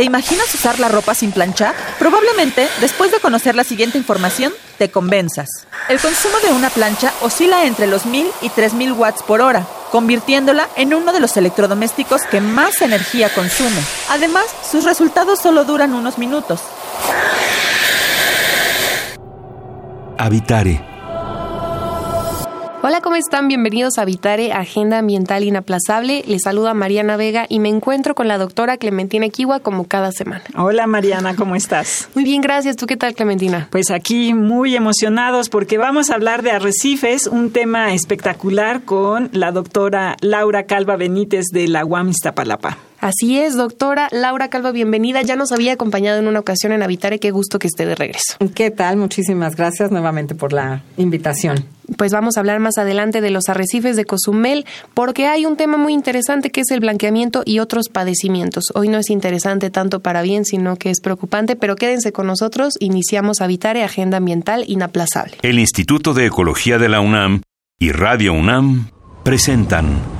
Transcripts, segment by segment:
¿Te imaginas usar la ropa sin planchar? Probablemente, después de conocer la siguiente información, te convenzas. El consumo de una plancha oscila entre los 1000 y 3000 watts por hora, convirtiéndola en uno de los electrodomésticos que más energía consume. Además, sus resultados solo duran unos minutos. Habitare Hola, ¿cómo están? Bienvenidos a Vitare, Agenda Ambiental Inaplazable. Les saluda Mariana Vega y me encuentro con la doctora Clementina Kiwa como cada semana. Hola Mariana, ¿cómo estás? Muy bien, gracias. ¿Tú qué tal, Clementina? Pues aquí muy emocionados porque vamos a hablar de arrecifes, un tema espectacular con la doctora Laura Calva Benítez de la UAM Iztapalapa. Así es, doctora Laura Calva, bienvenida. Ya nos había acompañado en una ocasión en Habitare. Qué gusto que esté de regreso. ¿Qué tal? Muchísimas gracias nuevamente por la invitación. Pues vamos a hablar más adelante de los arrecifes de Cozumel, porque hay un tema muy interesante que es el blanqueamiento y otros padecimientos. Hoy no es interesante tanto para bien, sino que es preocupante, pero quédense con nosotros. Iniciamos Habitare, Agenda Ambiental Inaplazable. El Instituto de Ecología de la UNAM y Radio UNAM presentan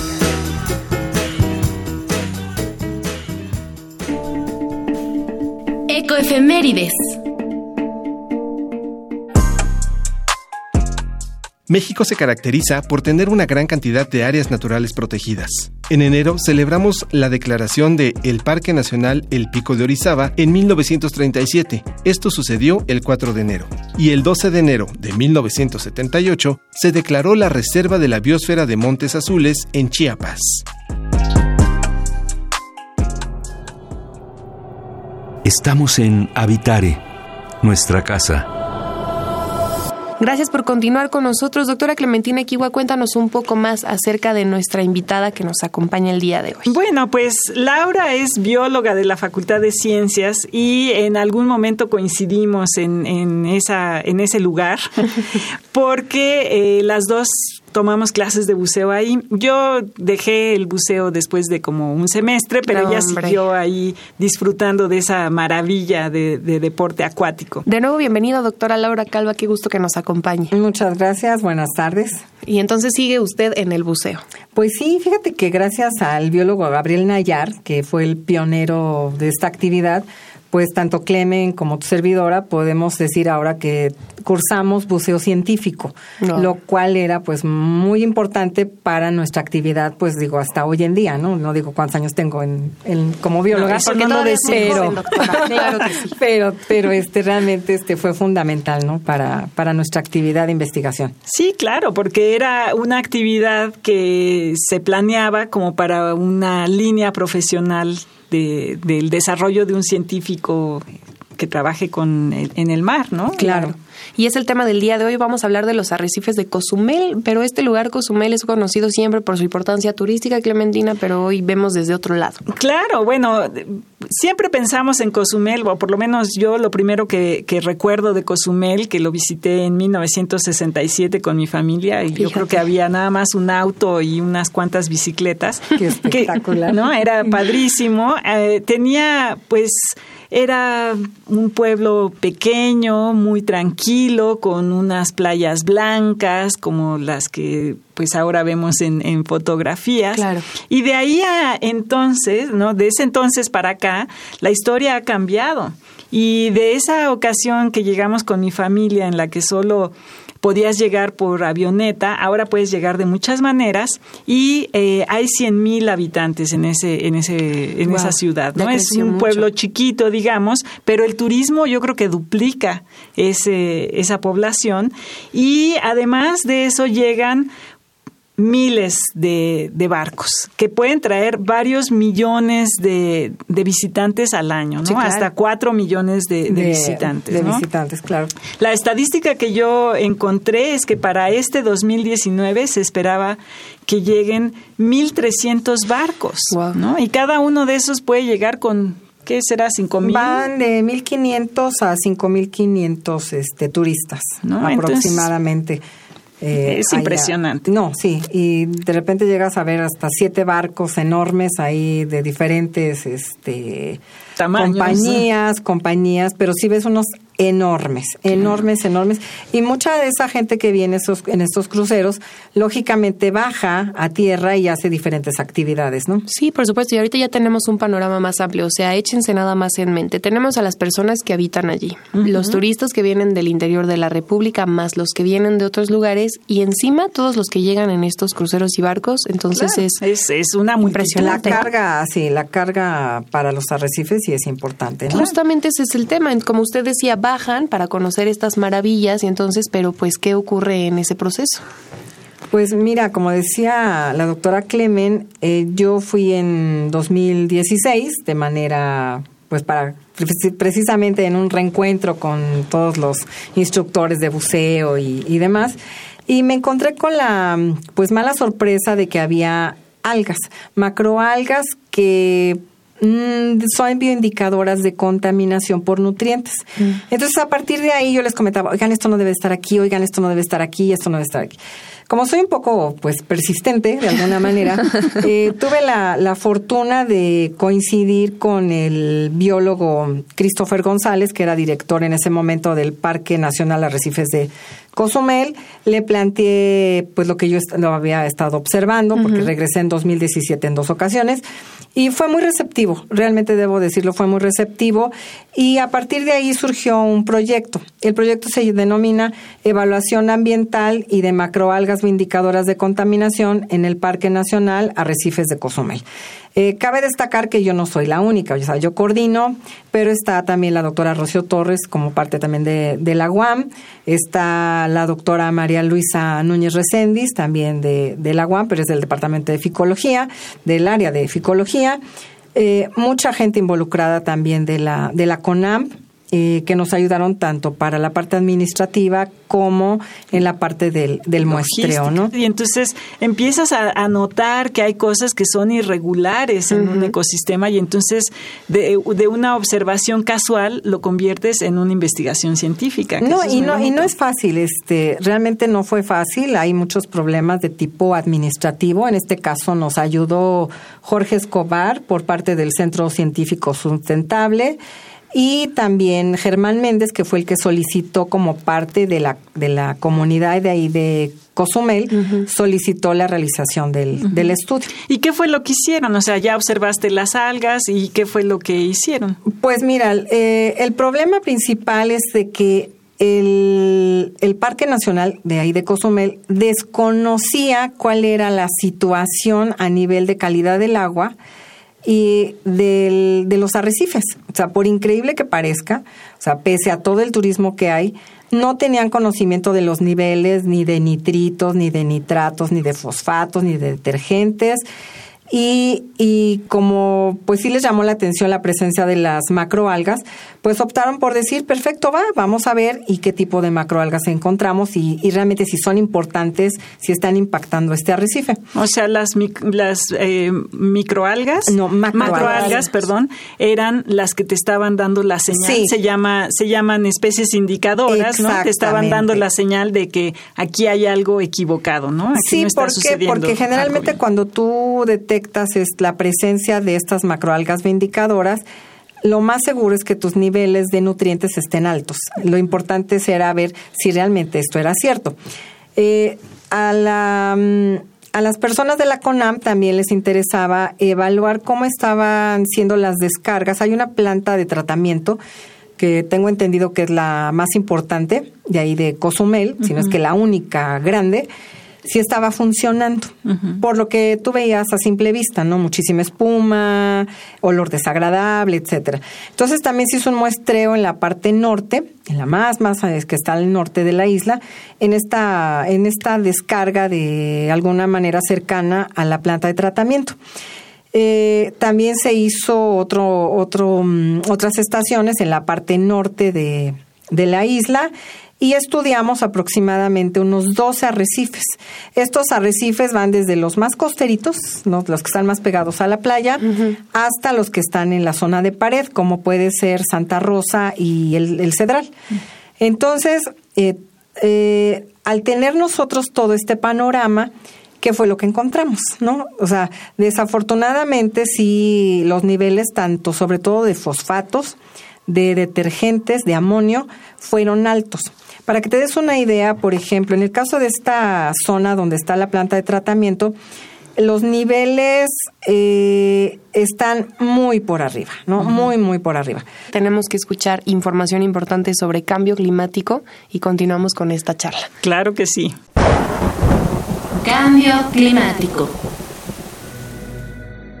Ecoefemérides. México se caracteriza por tener una gran cantidad de áreas naturales protegidas. En enero celebramos la declaración de el Parque Nacional El Pico de Orizaba en 1937. Esto sucedió el 4 de enero. Y el 12 de enero de 1978 se declaró la Reserva de la Biosfera de Montes Azules en Chiapas. Estamos en Habitare, nuestra casa. Gracias por continuar con nosotros. Doctora Clementina Kiwa, cuéntanos un poco más acerca de nuestra invitada que nos acompaña el día de hoy. Bueno, pues Laura es bióloga de la Facultad de Ciencias y en algún momento coincidimos en, en esa, en ese lugar porque eh, las dos tomamos clases de buceo ahí. Yo dejé el buceo después de como un semestre, pero No, ella hombre. siguió ahí disfrutando de esa maravilla de, de deporte acuático. De nuevo, bienvenida, doctora Laura Calva. Qué gusto que nos acompañe. Muchas gracias, buenas tardes. Y entonces sigue usted en el buceo. Pues sí, fíjate que gracias al biólogo Gabriel Nayar, que fue el pionero de esta actividad, pues tanto Clemen como tu servidora podemos decir ahora que cursamos buceo científico, No. lo cual era pues muy importante para nuestra actividad, pues digo, hasta hoy en día, ¿no? No digo cuántos años tengo en, en- como bióloga, no joven, doctora. Claro que sí. pero, pero este realmente este fue fundamental, ¿no? Para, para nuestra actividad de investigación. Sí, claro, porque era una actividad que se planeaba como para una línea profesional de- del desarrollo de un científico que trabaje con en el mar, ¿no? Claro. Y es el tema del día de hoy. Vamos a hablar de los arrecifes de Cozumel, pero este lugar Cozumel es conocido siempre por su importancia turística, Clementina, pero hoy vemos desde otro lado. Claro, bueno, siempre pensamos en Cozumel, o por lo menos yo lo primero que, que recuerdo de Cozumel, que lo visité en 1967 con mi familia, y yo creo que había nada más un auto y unas cuantas bicicletas. Qué espectacular. ¿no? Era padrísimo. Eh, tenía, pues, era un pueblo pequeño, muy tranquilo, con unas playas blancas, como las que pues ahora vemos en, en fotografías. Claro. Y de ahí a entonces, ¿no? De ese entonces para acá, la historia ha cambiado. Y de esa ocasión que llegamos con mi familia, en la que solo podías llegar por avioneta, ahora puedes llegar de muchas maneras y eh, hay 100 mil habitantes en ese en ese en Wow, esa ciudad, ¿no? Es un mucho. pueblo chiquito, digamos, pero el turismo yo creo que duplica ese esa población y además de eso llegan miles de, de, barcos que pueden traer varios millones de, de visitantes al año, ¿no? Hasta cuatro millones de, visitantes. De visitantes, claro. La estadística que yo encontré es que para este 2019 se esperaba que lleguen 1.300 barcos, ¿no? Y cada uno de esos puede llegar con ¿Qué será? ¿5.000? Van de 1.500 a 5.500 este, turistas, ¿no? aproximadamente. Eh, es impresionante. No, sí, y de repente llegas a ver hasta siete barcos enormes ahí de diferentes este, compañías, compañías, pero sí ves unos enormes, enormes, enormes. Y mucha de esa gente que viene esos, en estos cruceros, lógicamente baja a tierra y hace diferentes actividades, ¿no? Sí, por supuesto. Y ahorita ya tenemos un panorama más amplio. O sea, échense nada más en mente. Tenemos a las personas que habitan allí, los turistas que vienen del interior de la República, más los que vienen de otros lugares, y encima todos los que llegan en estos cruceros y barcos. Entonces es, es, una muy impresionante. La carga, sí, la carga para los arrecifes sí es importante. ¿no? Justamente ese es el tema. Como usted decía, va para conocer estas maravillas y entonces, pero pues, ¿qué ocurre en ese proceso? Pues mira, como decía la doctora Clemen, eh, yo fui en 2016 de manera, pues para precisamente en un reencuentro con todos los instructores de buceo y, y demás, y me encontré con la, pues mala sorpresa de que había algas, macroalgas que son bioindicadoras de contaminación por nutrientes. Mm. Entonces, a partir de ahí yo les comentaba, oigan, esto no debe estar aquí, oigan, esto no debe estar aquí, esto no debe estar aquí. Como soy un poco pues persistente de alguna manera, eh, tuve la, la, fortuna de coincidir con el biólogo Christopher González, que era director en ese momento del Parque Nacional Arrecifes de Cozumel. Le planteé pues lo que yo lo había estado observando, porque regresé en 2017 en dos ocasiones. Y fue muy receptivo, realmente debo decirlo, fue muy receptivo. Y a partir de ahí surgió un proyecto. El proyecto se denomina Evaluación Ambiental y de Macroalgas Vindicadoras de Contaminación en el Parque Nacional Arrecifes de Cozumel. Eh, cabe destacar que yo no soy la única, o sea, yo coordino, pero está también la doctora Rocío Torres como parte también de, la UAM, está la doctora María Luisa Núñez Recendis, también de, la UAM, pero es del Departamento de Ficología, del área de Ficología, eh, mucha gente involucrada también de la, de la CONAM, eh, que nos ayudaron tanto para la parte administrativa como en la parte del, del muestreo, ¿no? Y entonces empiezas a, notar que hay cosas que son irregulares en un ecosistema y entonces de, de, una observación casual lo conviertes en una investigación científica. No, y no, y no es fácil, este, realmente no fue fácil, hay muchos problemas de tipo administrativo, en este caso nos ayudó Jorge Escobar por parte del Centro Científico Sustentable, y también Germán Méndez, que fue el que solicitó como parte de la, de la comunidad de ahí de Cozumel, solicitó la realización del, del, estudio. ¿Y qué fue lo que hicieron? O sea, ya observaste las algas y qué fue lo que hicieron. Pues mira, eh, el problema principal es de que el, el, Parque Nacional de ahí de Cozumel desconocía cuál era la situación a nivel de calidad del agua y del, de los arrecifes. O sea, por increíble que parezca, o sea, pese a todo el turismo que hay, no tenían conocimiento de los niveles ni de nitritos, ni de nitratos, ni de fosfatos, ni de detergentes. Y, y como pues sí les llamó la atención la presencia de las macroalgas, pues optaron por decir, perfecto, va, vamos a ver y qué tipo de macroalgas encontramos y, y realmente si son importantes, si están impactando este arrecife. O sea, las, las eh, microalgas, no, macroalgas, perdón, eran las que te estaban dando la señal. Se, llama, se llaman especies indicadoras, ¿no? Te estaban dando la señal de que aquí hay algo equivocado, ¿no? sí, porque, porque generalmente cuando tú detectas es la presencia de estas macroalgas vindicadoras, lo más seguro es que tus niveles de nutrientes estén altos. Lo importante será ver si realmente esto era cierto. Eh, a, la, mm, a las personas de la CONAM también les interesaba evaluar cómo estaban siendo las descargas. Hay una planta de tratamiento que tengo entendido que es la más importante de ahí de Cozumel, si no es que la única grande, sí estaba funcionando, por lo que tú veías a simple vista, ¿no? Muchísima espuma, olor desagradable, etcétera. Entonces también se hizo un muestreo en la parte norte, en la más, más es que está al norte de la isla, en esta, en esta descarga de alguna manera cercana a la planta de tratamiento. Eh, también se hizo otro, otro, mm, otras estaciones en la parte norte de, de la isla y estudiamos aproximadamente unos 12 arrecifes. Estos arrecifes van desde los más costeritos, ¿no? los que están más pegados a la playa, hasta los que están en la zona de pared, como puede ser Santa Rosa y el, Cedral. Entonces, eh, eh, al tener nosotros todo este panorama, ¿qué fue lo que encontramos? ¿no? O sea, desafortunadamente sí los niveles, tanto sobre todo de fosfatos, de detergentes, de amonio, fueron altos. Para que te des una idea, por ejemplo, en el caso de esta zona donde está la planta de tratamiento, los niveles eh, están muy por arriba, ¿no? Muy, muy por arriba. Tenemos que escuchar información importante sobre cambio climático y continuamos con esta charla. Claro que sí. Cambio climático.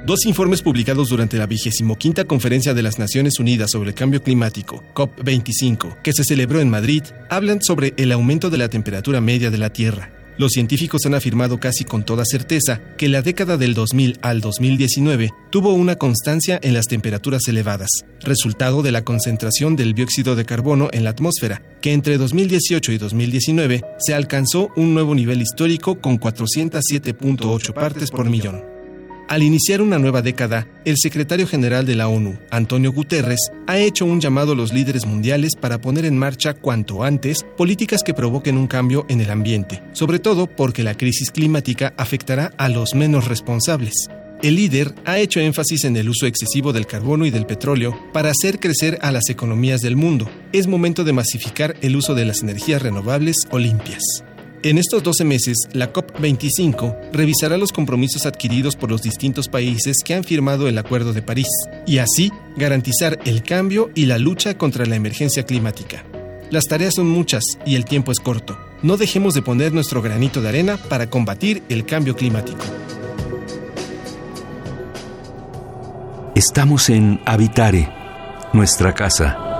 Dos informes publicados durante la quinta Conferencia de las Naciones Unidas sobre el Cambio Climático, COP25, que se celebró en Madrid, hablan sobre el aumento de la temperatura media de la Tierra. Los científicos han afirmado casi con toda certeza que la década del 2000 al 2019 tuvo una constancia en las temperaturas elevadas, resultado de la concentración del dióxido de carbono en la atmósfera, que entre 2018 y 2019 se alcanzó un nuevo nivel histórico con 407.8 partes por millón. Al iniciar una nueva década, el secretario general de la ONU, Antonio Guterres, ha hecho un llamado a los líderes mundiales para poner en marcha cuanto antes políticas que provoquen un cambio en el ambiente, sobre todo porque la crisis climática afectará a los menos responsables. El líder ha hecho énfasis en el uso excesivo del carbono y del petróleo para hacer crecer a las economías del mundo. Es momento de masificar el uso de las energías renovables o limpias. En estos 12 meses, la COP25 revisará los compromisos adquiridos por los distintos países que han firmado el Acuerdo de París y así garantizar el cambio y la lucha contra la emergencia climática. Las tareas son muchas y el tiempo es corto. No dejemos de poner nuestro granito de arena para combatir el cambio climático. Estamos en Habitare, nuestra casa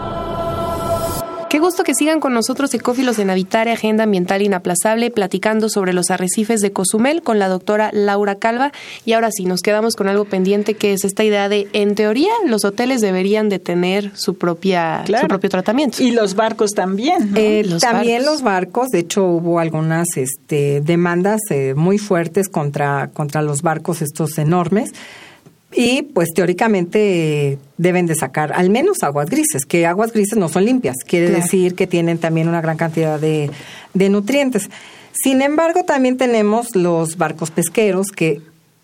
Qué gusto que sigan con nosotros Ecófilos en Habitare, Agenda Ambiental Inaplazable, platicando sobre los arrecifes de Cozumel con la doctora Laura Calva. Y ahora sí, nos quedamos con algo pendiente que es esta idea de, en teoría, los hoteles deberían de tener su propia su propio tratamiento. Y los barcos también. Eh, también los barcos, de hecho hubo algunas este, demandas eh, muy fuertes contra, contra los barcos estos enormes y pues teóricamente deben de sacar al menos aguas grises, que aguas grises no son limpias, quiere decir que tienen también una gran cantidad de, de nutrientes. Sin embargo, también tenemos los barcos pesqueros que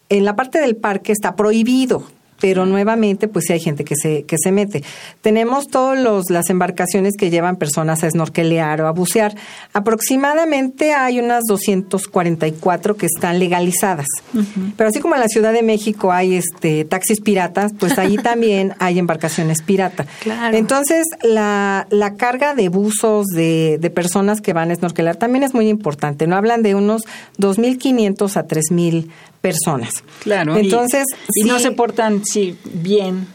en la parte del parque está prohibido pero nuevamente pues sí hay gente que se que se mete. Tenemos todas las embarcaciones que llevan personas a snorkelear o a bucear. Aproximadamente hay unas 244 que están legalizadas. Pero así como en la Ciudad de México hay este taxis piratas, pues ahí también hay embarcaciones pirata. Entonces, la, la carga de buzos de, de personas que van a snorkelear también es muy importante. No hablan de unos 2.500 a 3.000 personas. Claro. Entonces, y, no se portan sí, bien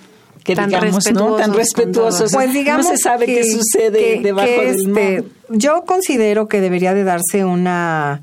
que tan digamos, ¿no? Tan respetuosos. Pues digamos no se sabe qué sucede debajo del mar. Este, yo considero que debería de darse una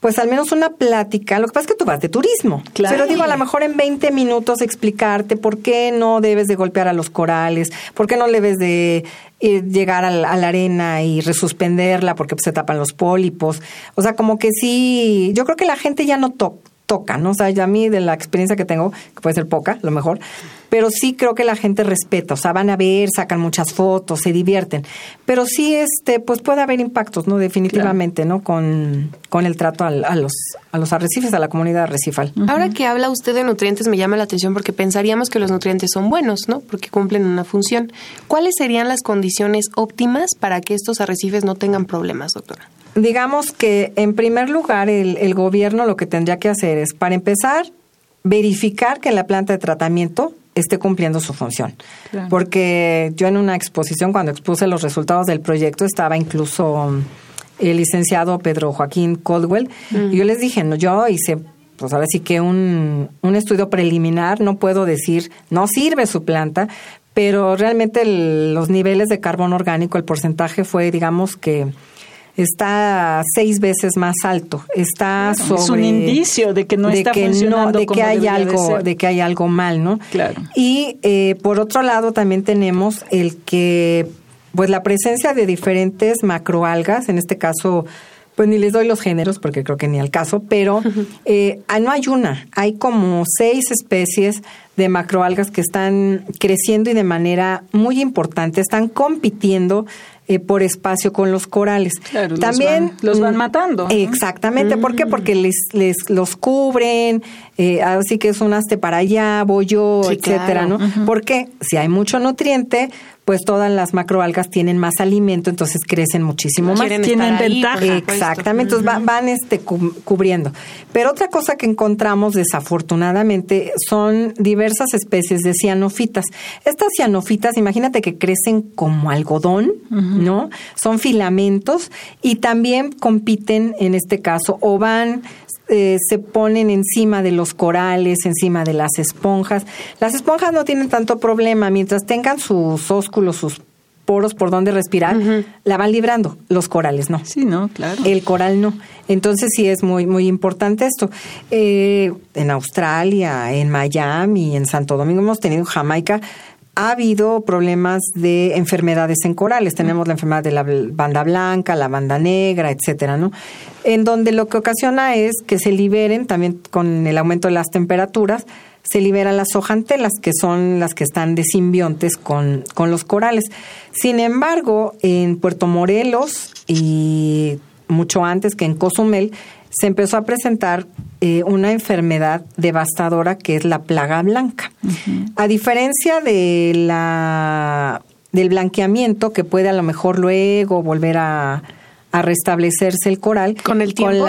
pues al menos una plática. Lo que pasa es que tú vas de turismo. Claro. Pero digo, a lo mejor en 20 minutos explicarte por qué no debes de golpear a los corales, por qué no debes de eh, llegar a la, arena y resuspenderla porque pues, se tapan los pólipos. O sea, como que sí, yo creo que la gente ya no toca toca, ¿no? O sea, ya a mí de la experiencia que tengo, que puede ser poca, lo mejor, pero sí creo que la gente respeta, o sea, van a ver, sacan muchas fotos, se divierten, pero sí, este, pues puede haber impactos, ¿no? Definitivamente, ¿no? Con, con el trato a, los, a los arrecifes, a la comunidad arrecifal. Ahora que habla usted de nutrientes, me llama la atención porque pensaríamos que los nutrientes son buenos, ¿no? Porque cumplen una función. ¿Cuáles serían las condiciones óptimas para que estos arrecifes no tengan problemas, doctora? Digamos que en primer lugar el, gobierno lo que tendría que hacer es, para empezar, verificar que la planta de tratamiento esté cumpliendo su función. Porque yo en una exposición, cuando expuse los resultados del proyecto, estaba incluso el licenciado Pedro Joaquín Caldwell. Y yo les dije, no, yo hice pues ahora sí que un, un estudio preliminar, no puedo decir, no sirve su planta, pero realmente los niveles de carbono orgánico, el porcentaje fue, digamos que está seis veces más alto. Está sobre, es un indicio de que no está que funcionando de que hay algo, de, que hay algo mal, ¿no? Claro. Y eh, por otro lado también tenemos el que, pues la presencia de diferentes macroalgas, en este caso pues ni les doy los géneros porque creo que ni al caso, pero eh, ah, no hay una, hay como seis especies de macroalgas que están creciendo y de manera muy importante, están compitiendo eh, por espacio con los corales. También los van, matando. Exactamente, ¿por qué? Porque les, les los cubren, eh, así que es un para allá, voy yo, etcétera, ¿no? Porque si hay mucho nutriente, pues todas las macroalgas tienen más alimento, entonces crecen muchísimo más. Tienen ventaja. Exactamente, entonces van, este, cubriendo. Pero otra cosa que encontramos desafortunadamente son diversas especies de cianofitas. Estas cianofitas, imagínate que crecen como algodón, ¿no? Son filamentos y también compiten en este caso o van eh, se ponen encima de los corales, encima de las esponjas. Las esponjas no tienen tanto problema, mientras tengan sus ósculos, sus poros por donde respirar, la van librando. Los corales no. Sí, no, claro. El coral no. Entonces sí es muy muy importante esto. Eh, en Australia, en Miami, en Santo Domingo hemos tenido Jamaica ha habido problemas de enfermedades en corales. Tenemos la enfermedad de la banda blanca, la banda negra, etcétera, ¿no? En donde lo que ocasiona es que se liberen, también con el aumento de las temperaturas, se liberan las hojantelas, que son las que están de simbiontes con, con los corales. Sin embargo, en Puerto Morelos y mucho antes que en Cozumel, se empezó a presentar eh, una enfermedad devastadora que es la plaga blanca. A diferencia de la del blanqueamiento que puede a lo mejor luego volver a, restablecerse el coral con el tiempo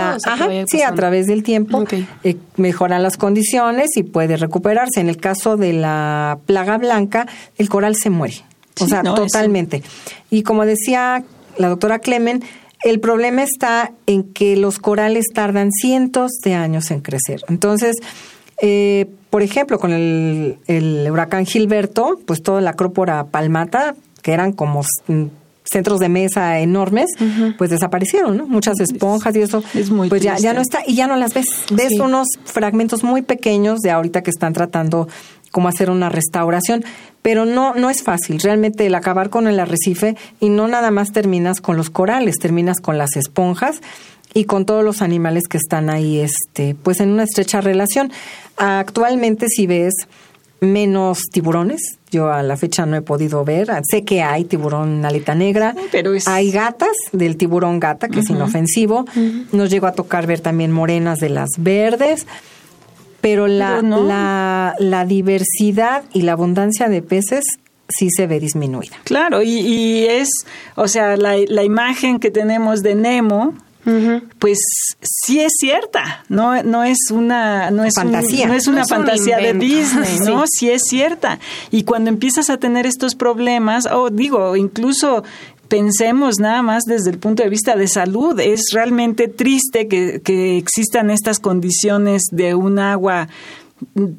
sí a través del tiempo eh, mejoran las condiciones y puede recuperarse. En el caso de la plaga blanca el coral se muere o sea totalmente. Y como decía la doctora Clemen el problema está en que los corales tardan cientos de años en crecer. Entonces, eh, por ejemplo, con el, huracán Gilberto, pues toda la acrópora palmata, que eran como centros de mesa enormes, pues desaparecieron, ¿no? Muchas esponjas y eso, es muy pues ya, ya no está y ya no las ves. Ves unos fragmentos muy pequeños de ahorita que están tratando como hacer una restauración, pero no no es fácil. Realmente el acabar con el arrecife y no nada más terminas con los corales, terminas con las esponjas y con todos los animales que están ahí este pues en una estrecha relación. Actualmente si ves menos tiburones. Yo a la fecha no he podido ver. Sé que hay tiburón aleta negra. Pero Hay gatas del tiburón gata, que es inofensivo. Nos llegó a tocar ver también morenas de las verdes pero la, la, la diversidad y la abundancia de peces sí se ve disminuida. Claro, y, es, o sea, la, la, imagen que tenemos de Nemo, pues sí es cierta, no, no es una, no es fantasía, no es una fantasía de Disney, ¿no? Sí. sí es cierta. Y cuando empiezas a tener estos problemas, o digo, incluso pensemos nada más desde el punto de vista de salud. Es realmente triste que, que existan estas condiciones de un agua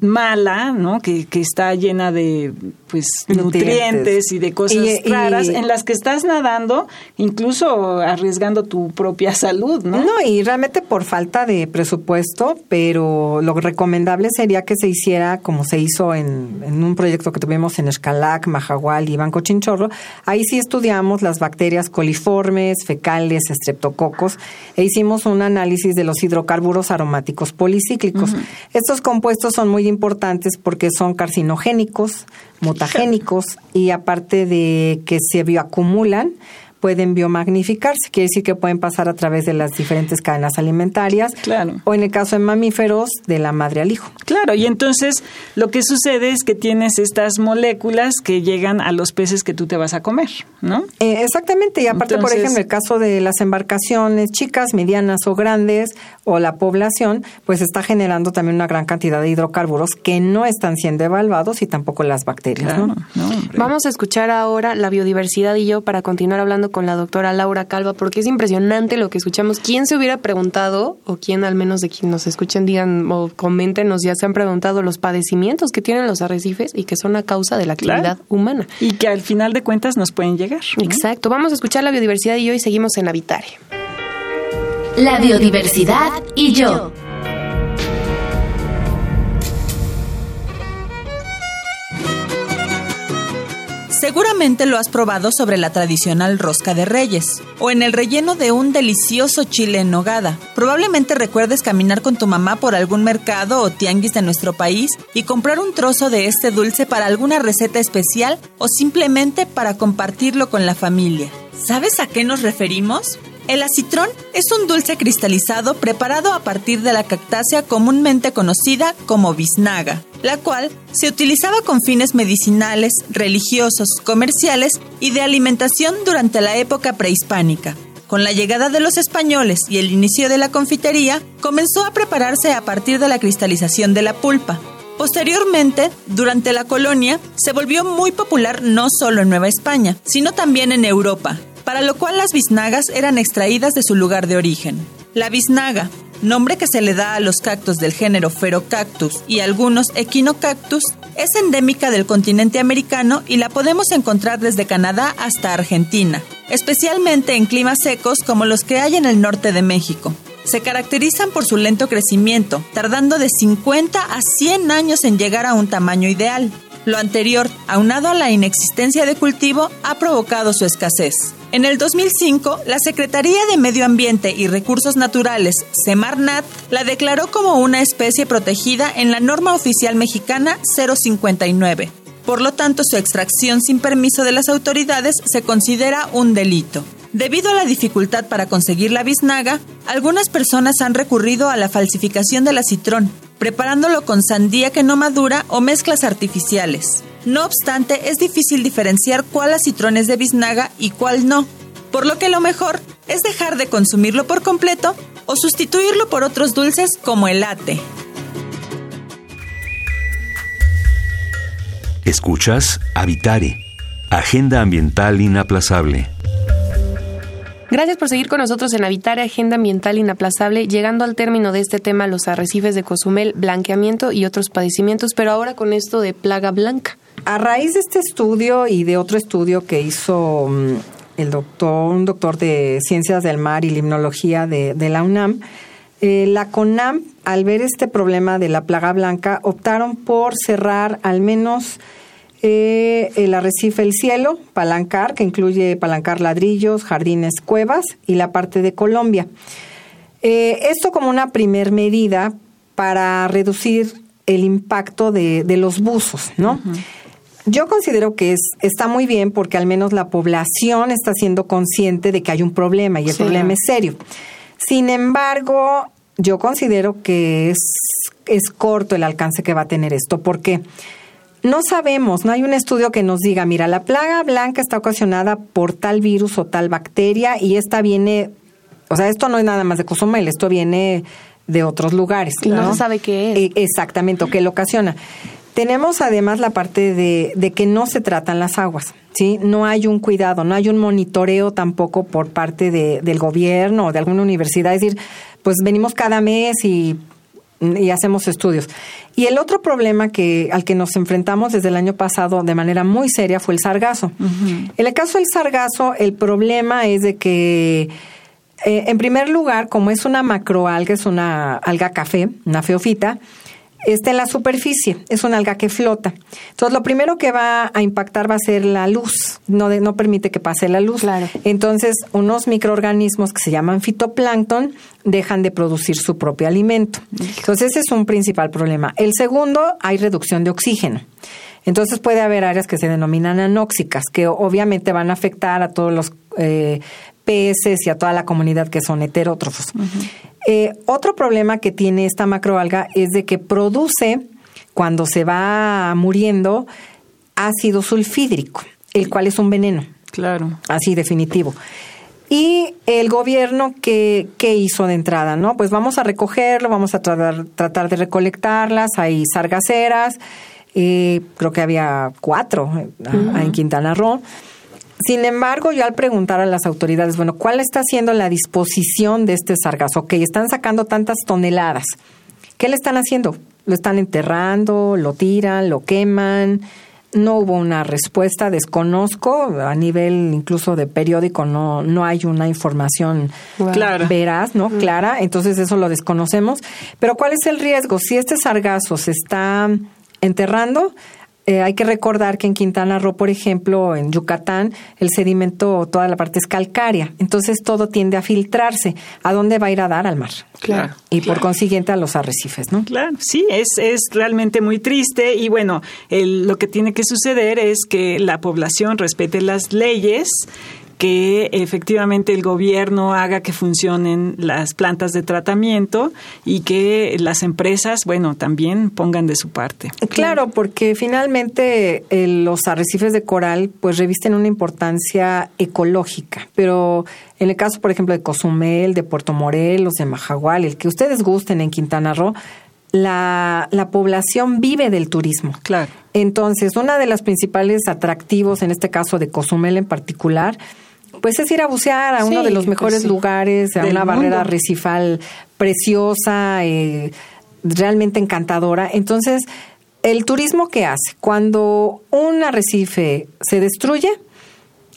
mala, ¿no? Que, que está llena de pues nutrientes, y de cosas raras en las que estás nadando, incluso arriesgando tu propia salud, ¿no? No, y realmente por falta de presupuesto, pero lo recomendable sería que se hiciera como se hizo en, en un proyecto que tuvimos en Escalac, Majagual y Banco Chinchorro. Ahí sí estudiamos las bacterias coliformes, fecales, estreptococos e hicimos un análisis de los hidrocarburos aromáticos policíclicos. Estos compuestos son muy importantes porque son carcinogénicos, mutagénicos y aparte de que se bioacumulan, pueden biomagnificarse, quiere decir que pueden pasar a través de las diferentes cadenas alimentarias, claro. o en el caso de mamíferos, de la madre al hijo. Claro, y entonces lo que sucede es que tienes estas moléculas que llegan a los peces que tú te vas a comer, ¿no? Eh, exactamente, y aparte, por ejemplo, el caso de las embarcaciones chicas, medianas o grandes, o la población, pues está generando también una gran cantidad de hidrocarburos que no están siendo evaluados y tampoco las bacterias, ¿no? Vamos a escuchar ahora la biodiversidad y yo para continuar hablando con la doctora Laura Calva porque es impresionante lo que escuchamos. ¿Quién se hubiera preguntado, o quién al menos de quien nos escuchen digan o coméntenos, ya se han preguntado los padecimientos que tienen los arrecifes y que son a causa de la actividad humana? Y que al final de cuentas nos pueden llegar. Exacto. Vamos a escuchar la biodiversidad y hoy seguimos en Habitare. La biodiversidad y yo. Seguramente lo has probado sobre la tradicional rosca de reyes o en el relleno de un delicioso chile en nogada. Probablemente recuerdes caminar con tu mamá por algún mercado o tianguis de nuestro país y comprar un trozo de este dulce para alguna receta especial o simplemente para compartirlo con la familia. ¿Sabes a qué nos referimos? El acitrón es un dulce cristalizado preparado a partir de la cactácea comúnmente conocida como biznaga, la cual se utilizaba con fines medicinales, religiosos, comerciales y de alimentación durante la época prehispánica. Con la llegada de los españoles y el inicio de la confitería, comenzó a prepararse a partir de la cristalización de la pulpa. Posteriormente, durante la colonia, se volvió muy popular no solo en Nueva España, sino también en Europa, para lo cual las biznagas eran extraídas de su lugar de origen. La biznaga, nombre que se le da a los cactus del género Ferocactus y algunos Equinocactus, es endémica del continente americano y la podemos encontrar desde Canadá hasta Argentina, especialmente en climas secos como los que hay en el norte de México. Se caracterizan por su lento crecimiento, tardando de 50 a 100 años en llegar a un tamaño ideal. Lo anterior, aunado a la inexistencia de cultivo, ha provocado su escasez. En el 2005, la Secretaría de Medio Ambiente y Recursos Naturales, Semarnat, la declaró como una especie protegida en la norma oficial mexicana 059. Por lo tanto, su extracción sin permiso de las autoridades se considera un delito. Debido a la dificultad para conseguir la biznaga, algunas personas han recurrido a la falsificación del acitrón, preparándolo con sandía que no madura o mezclas artificiales. No obstante, es difícil diferenciar cuál acitrón es de biznaga y cuál no, por lo que lo mejor es dejar de consumirlo por completo o sustituirlo por otros dulces como el latte. Escuchas Habitare, Agenda Ambiental Inaplazable. Gracias por seguir con nosotros en Habitar Agenda Ambiental Inaplazable, llegando al término de este tema, los arrecifes de Cozumel, blanqueamiento y otros padecimientos, pero ahora con esto de plaga blanca. A raíz de este estudio y de otro estudio que hizo mm, el doctor, un doctor de Ciencias del Mar y Limnología de, la UNAM, eh, la CONAM, al ver este problema de la plaga blanca, optaron por cerrar al menos eh, el arrecife El Cielo, Palancar, que incluye Palancar Ladrillos, Jardines Cuevas y la parte de Colombia. Eh, esto como una primer medida para reducir el impacto de, de los buzos, ¿no? Yo considero que es, está muy bien porque al menos la población está siendo consciente de que hay un problema y el problema es serio. Sin embargo, yo considero que es, es corto el alcance que va a tener esto. porque No sabemos, no hay un estudio que nos diga, mira, la plaga blanca está ocasionada por tal virus o tal bacteria y esta viene, o sea, esto no es nada más de Cozumel, esto viene de otros lugares. Y no, se sabe qué es. E, exactamente, o qué lo ocasiona. Tenemos además la parte de, de, que no se tratan las aguas, ¿sí? No hay un cuidado, no hay un monitoreo tampoco por parte de, del gobierno o de alguna universidad. Es decir, pues venimos cada mes y, y hacemos estudios. Y el otro problema que, al que nos enfrentamos desde el año pasado de manera muy seria fue el sargazo. Uh -huh. En el caso del sargazo, el problema es de que eh, en primer lugar, como es una macroalga, es una alga café, una feofita, está en la superficie, es una alga que flota. Entonces, lo primero que va a impactar va a ser la luz, no, de, no permite que pase la luz. Claro. Entonces, unos microorganismos que se llaman fitoplancton dejan de producir su propio alimento. Entonces, ese es un principal problema. El segundo, hay reducción de oxígeno. Entonces puede haber áreas que se denominan anóxicas, que obviamente van a afectar a todos los eh, peces y a toda la comunidad que son heterótrofos. Uh -huh. eh, otro problema que tiene esta macroalga es de que produce, cuando se va muriendo, ácido sulfídrico, el cual es un veneno. Claro. Así definitivo. Y el gobierno, ¿qué, qué hizo de entrada? no Pues vamos a recogerlo, vamos a tratar, tratar de recolectarlas, hay sargaceras, eh, creo que había cuatro uh -huh. en Quintana Roo. Sin embargo, yo al preguntar a las autoridades, bueno, ¿cuál está siendo la disposición de este sargazo? Ok, están sacando tantas toneladas. ¿Qué le están haciendo? ¿Lo están enterrando? ¿Lo tiran? ¿Lo queman? No hubo una respuesta, desconozco, a nivel incluso de periódico no, no hay una información veraz, ¿no? Clara, entonces eso lo desconocemos. Pero ¿cuál es el riesgo? Si este sargazo se está enterrando, eh, hay que recordar que en Quintana Roo, por ejemplo, en Yucatán, el sedimento, toda la parte es calcárea. Entonces todo tiende a filtrarse. ¿A dónde va a ir a dar? Al mar. Claro. Y por consiguiente a los arrecifes, ¿no? Claro, sí, es, es realmente muy triste. Y bueno, lo que tiene que suceder es que la población respete las leyes que efectivamente el gobierno haga que funcionen las plantas de tratamiento y que las empresas, bueno, también pongan de su parte. Claro, porque finalmente eh, los arrecifes de coral pues revisten una importancia ecológica, pero en el caso, por ejemplo, de Cozumel, de Puerto Morelos, de Majagual, el que ustedes gusten en Quintana Roo, la, la, población vive del turismo. Claro. Entonces, una de las principales atractivos, en este caso de Cozumel en particular, pues es ir a bucear a uno de los mejores pues lugares, a una barrera recifal preciosa, eh, realmente encantadora. Entonces, el turismo que hace, cuando un arrecife se destruye,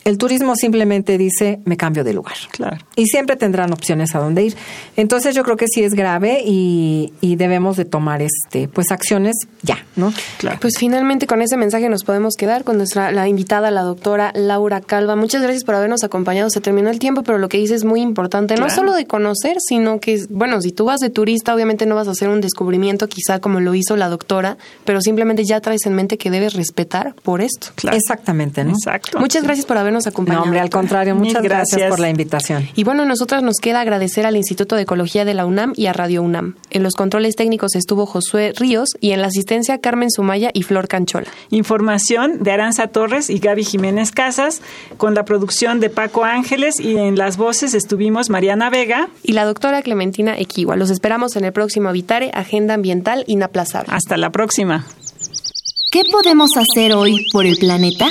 el turismo simplemente dice, me cambio de lugar. Claro. Y siempre tendrán opciones a dónde ir. Entonces yo creo que sí es grave y, debemos de tomar este pues acciones ya, ¿no? Claro. Pues finalmente con ese mensaje nos podemos quedar con nuestra la invitada, la doctora Laura Calva. Muchas gracias por habernos acompañado. Se terminó el tiempo, pero lo que dice es muy importante, no solo de conocer, sino que, bueno, si tú vas de turista, obviamente no vas a hacer un descubrimiento quizá como lo hizo la doctora, pero simplemente ya traes en mente que debes respetar por esto. Exactamente, ¿no? Exacto. Muchas gracias por habernos acompañado. No, hombre, al contrario, muchas gracias. por la invitación. Y bueno, a nosotras nos queda agradecer al Instituto de Ecología de la UNAM y a Radio UNAM. En los controles técnicos estuvo Josué Ríos y en la asistencia Carmen Sumaya y Flor Canchola. Información de Aranza Torres y Gaby Jiménez Casas, con la producción de Paco Ángeles y en las voces estuvimos Mariana Vega y la doctora Clementina Equiwa. Los esperamos en el próximo Habitare, Agenda Ambiental Inaplazable. Hasta la próxima. ¿Qué podemos hacer hoy por el planeta?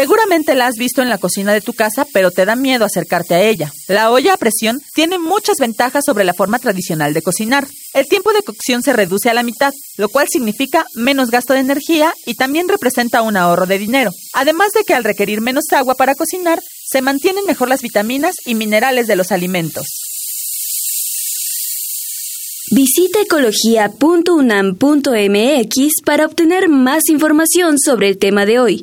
Seguramente la has visto en la cocina de tu casa, pero te da miedo acercarte a ella. La olla a presión tiene muchas ventajas sobre la forma tradicional de cocinar. El tiempo de cocción se reduce a la mitad, lo cual significa menos gasto de energía y también representa un ahorro de dinero. Además de que al requerir menos agua para cocinar, se mantienen mejor las vitaminas y minerales de los alimentos. Visita ecología.unam.mx para obtener más información sobre el tema de hoy.